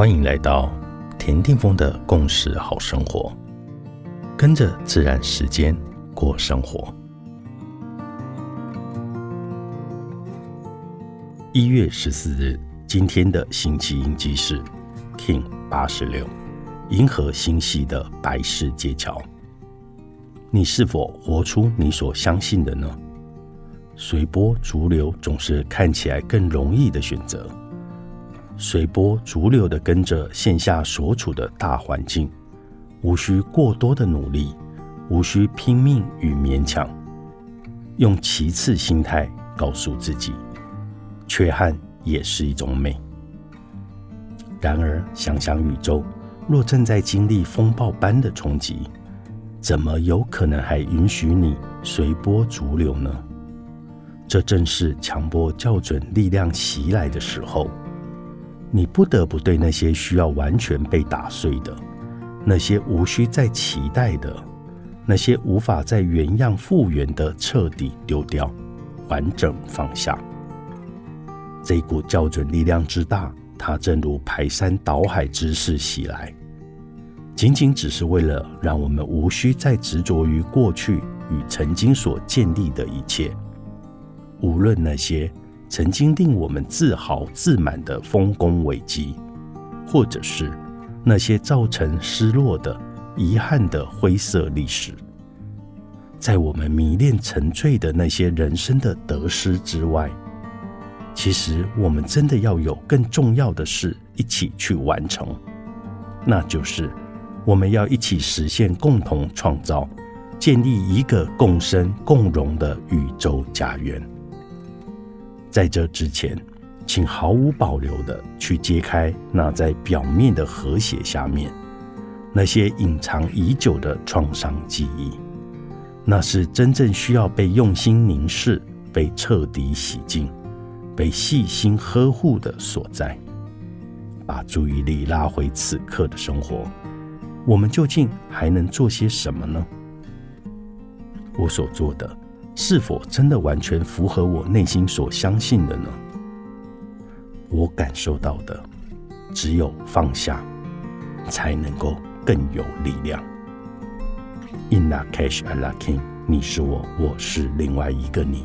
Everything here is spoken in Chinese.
欢迎来到田定峰的共识好生活，跟着自然时间过生活。一月十四日，今天的星期印记是 King 八十六，银河星系的白世界桥。你是否活出你所相信的呢？随波逐流总是看起来更容易的选择。随波逐流的跟着线下所处的大环境，无需过多的努力，无需拼命与勉强，用其次心态告诉自己，缺憾也是一种美。然而，想想宇宙若正在经历风暴般的冲击，怎么有可能还允许你随波逐流呢？这正是强迫校准力量袭来的时候。你不得不对那些需要完全被打碎的，那些无需再期待的，那些无法再原样复原的，彻底丢掉，完整放下。这股校准力量之大，它正如排山倒海之势袭来，仅仅只是为了让我们无需再执着于过去与曾经所建立的一切，无论那些。曾经令我们自豪自满的丰功伟绩，或者是那些造成失落的、遗憾的灰色历史，在我们迷恋沉醉的那些人生的得失之外，其实我们真的要有更重要的事一起去完成，那就是我们要一起实现共同创造，建立一个共生共荣的宇宙家园。在这之前，请毫无保留的去揭开那在表面的和谐下面那些隐藏已久的创伤记忆，那是真正需要被用心凝视、被彻底洗净、被细心呵护的所在。把注意力拉回此刻的生活，我们究竟还能做些什么呢？我所做的。是否真的完全符合我内心所相信的呢？我感受到的，只有放下，才能够更有力量。In la cash a la king，你是我，我是另外一个你。